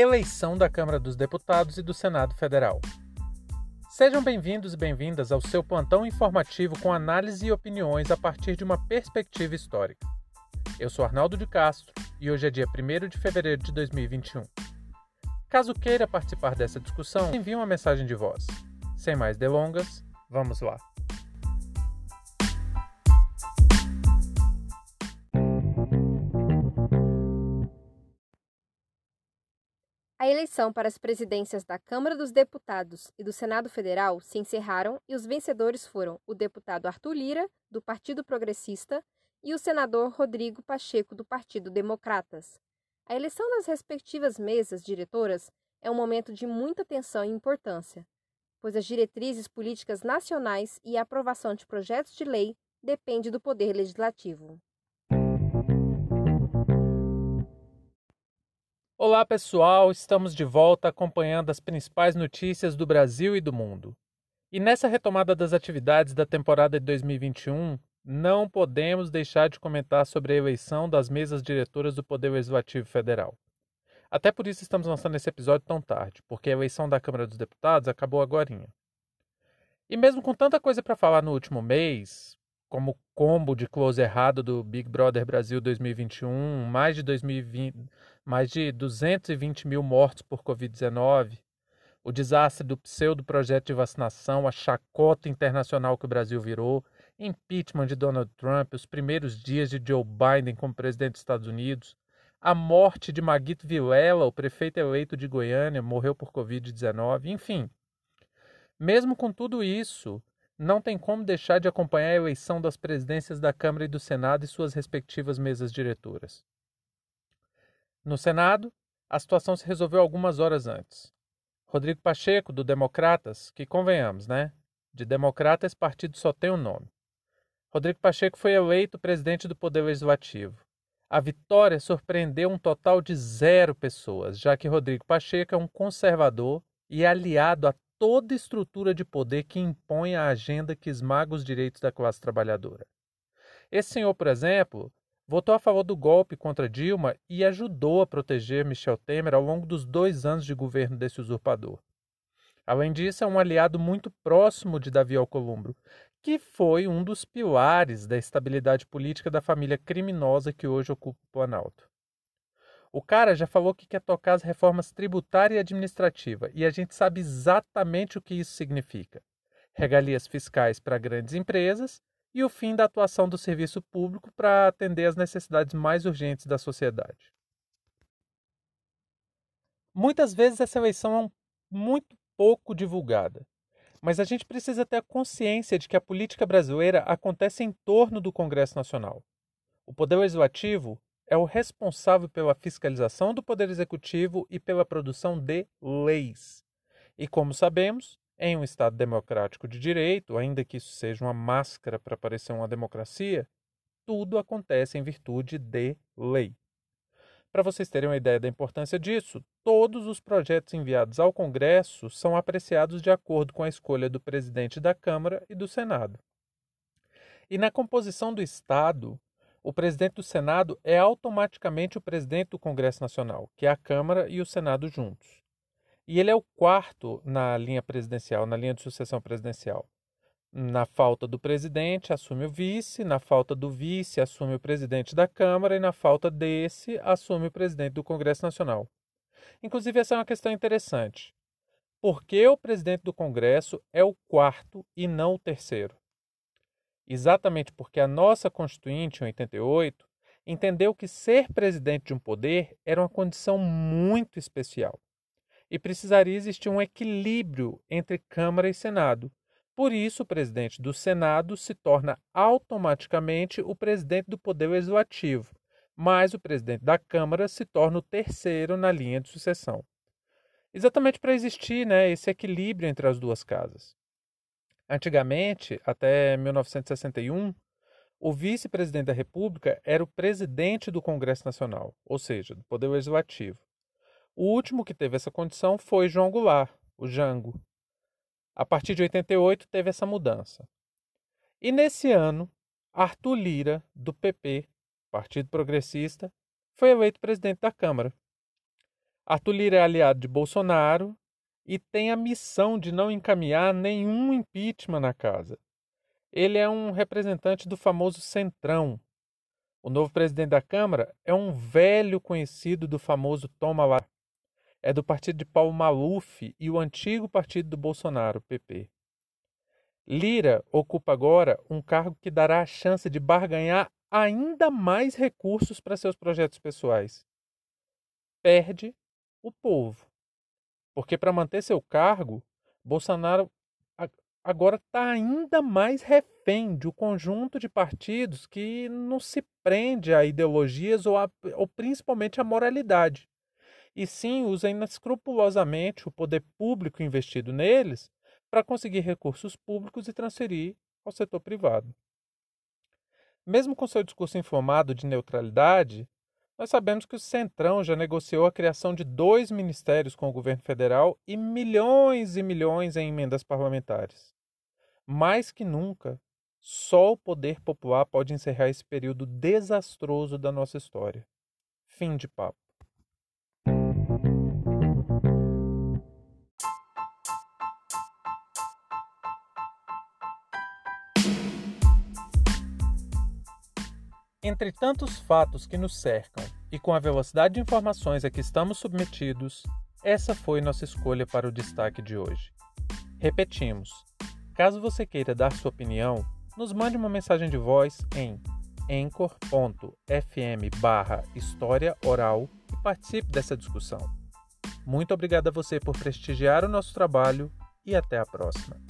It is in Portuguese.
eleição da Câmara dos Deputados e do Senado Federal. Sejam bem-vindos e bem-vindas ao seu plantão informativo com análise e opiniões a partir de uma perspectiva histórica. Eu sou Arnaldo de Castro e hoje é dia 1 de fevereiro de 2021. Caso queira participar dessa discussão, envie uma mensagem de voz. Sem mais delongas, vamos lá. A eleição para as presidências da Câmara dos Deputados e do Senado Federal se encerraram e os vencedores foram o deputado Arthur Lira, do Partido Progressista, e o senador Rodrigo Pacheco, do Partido Democratas. A eleição das respectivas mesas diretoras é um momento de muita tensão e importância, pois as diretrizes políticas nacionais e a aprovação de projetos de lei depende do Poder Legislativo. Olá pessoal, estamos de volta acompanhando as principais notícias do Brasil e do mundo. E nessa retomada das atividades da temporada de 2021, não podemos deixar de comentar sobre a eleição das mesas diretoras do Poder Legislativo Federal. Até por isso estamos lançando esse episódio tão tarde, porque a eleição da Câmara dos Deputados acabou agora. E mesmo com tanta coisa para falar no último mês, como o combo de close errado do Big Brother Brasil 2021, mais de, 2020, mais de 220 mil mortos por Covid-19, o desastre do pseudo-projeto de vacinação, a chacota internacional que o Brasil virou, impeachment de Donald Trump, os primeiros dias de Joe Biden como presidente dos Estados Unidos, a morte de Maguito Vilela, o prefeito eleito de Goiânia, morreu por Covid-19, enfim. Mesmo com tudo isso, não tem como deixar de acompanhar a eleição das presidências da Câmara e do Senado e suas respectivas mesas diretoras. No Senado, a situação se resolveu algumas horas antes. Rodrigo Pacheco, do Democratas, que convenhamos, né? De Democrata esse partido só tem um nome. Rodrigo Pacheco foi eleito presidente do Poder Legislativo. A vitória surpreendeu um total de zero pessoas, já que Rodrigo Pacheco é um conservador e aliado a toda estrutura de poder que impõe a agenda que esmaga os direitos da classe trabalhadora. Esse senhor, por exemplo, votou a favor do golpe contra Dilma e ajudou a proteger Michel Temer ao longo dos dois anos de governo desse usurpador. Além disso, é um aliado muito próximo de Davi Alcolumbre, que foi um dos pilares da estabilidade política da família criminosa que hoje ocupa o Planalto. O cara já falou que quer tocar as reformas tributária e administrativa, e a gente sabe exatamente o que isso significa: regalias fiscais para grandes empresas e o fim da atuação do serviço público para atender às necessidades mais urgentes da sociedade. Muitas vezes essa eleição é muito pouco divulgada, mas a gente precisa ter a consciência de que a política brasileira acontece em torno do Congresso Nacional. O Poder Legislativo é o responsável pela fiscalização do Poder Executivo e pela produção de leis. E como sabemos, em um Estado democrático de direito, ainda que isso seja uma máscara para parecer uma democracia, tudo acontece em virtude de lei. Para vocês terem uma ideia da importância disso, todos os projetos enviados ao Congresso são apreciados de acordo com a escolha do presidente da Câmara e do Senado. E na composição do Estado, o presidente do Senado é automaticamente o presidente do Congresso Nacional, que é a Câmara e o Senado juntos. E ele é o quarto na linha presidencial, na linha de sucessão presidencial. Na falta do presidente, assume o vice, na falta do vice, assume o presidente da Câmara, e na falta desse, assume o presidente do Congresso Nacional. Inclusive, essa é uma questão interessante. Por que o presidente do Congresso é o quarto e não o terceiro? exatamente porque a nossa Constituinte, em 88, entendeu que ser presidente de um poder era uma condição muito especial e precisaria existir um equilíbrio entre Câmara e Senado. Por isso, o presidente do Senado se torna automaticamente o presidente do Poder Legislativo, mas o presidente da Câmara se torna o terceiro na linha de sucessão. Exatamente para existir né, esse equilíbrio entre as duas casas. Antigamente, até 1961, o vice-presidente da República era o presidente do Congresso Nacional, ou seja, do Poder Legislativo. O último que teve essa condição foi João Goulart, o Jango. A partir de 88 teve essa mudança. E nesse ano, Arthur Lira, do PP, Partido Progressista, foi eleito presidente da Câmara. Arthur Lira é aliado de Bolsonaro e tem a missão de não encaminhar nenhum impeachment na casa. Ele é um representante do famoso Centrão. O novo presidente da Câmara é um velho conhecido do famoso Toma lá. É do partido de Paulo Maluf e o antigo partido do Bolsonaro, PP. Lira ocupa agora um cargo que dará a chance de barganhar ainda mais recursos para seus projetos pessoais. Perde o povo. Porque para manter seu cargo, Bolsonaro agora está ainda mais refém de um conjunto de partidos que não se prende a ideologias ou, a, ou principalmente a moralidade, e sim usa inescrupulosamente o poder público investido neles para conseguir recursos públicos e transferir ao setor privado. Mesmo com seu discurso informado de neutralidade, nós sabemos que o Centrão já negociou a criação de dois ministérios com o governo federal e milhões e milhões em emendas parlamentares. Mais que nunca, só o poder popular pode encerrar esse período desastroso da nossa história. Fim de papo. Entre tantos fatos que nos cercam e com a velocidade de informações a que estamos submetidos, essa foi nossa escolha para o destaque de hoje. Repetimos: caso você queira dar sua opinião, nos mande uma mensagem de voz em anchor.fm barra história oral e participe dessa discussão. Muito obrigado a você por prestigiar o nosso trabalho e até a próxima.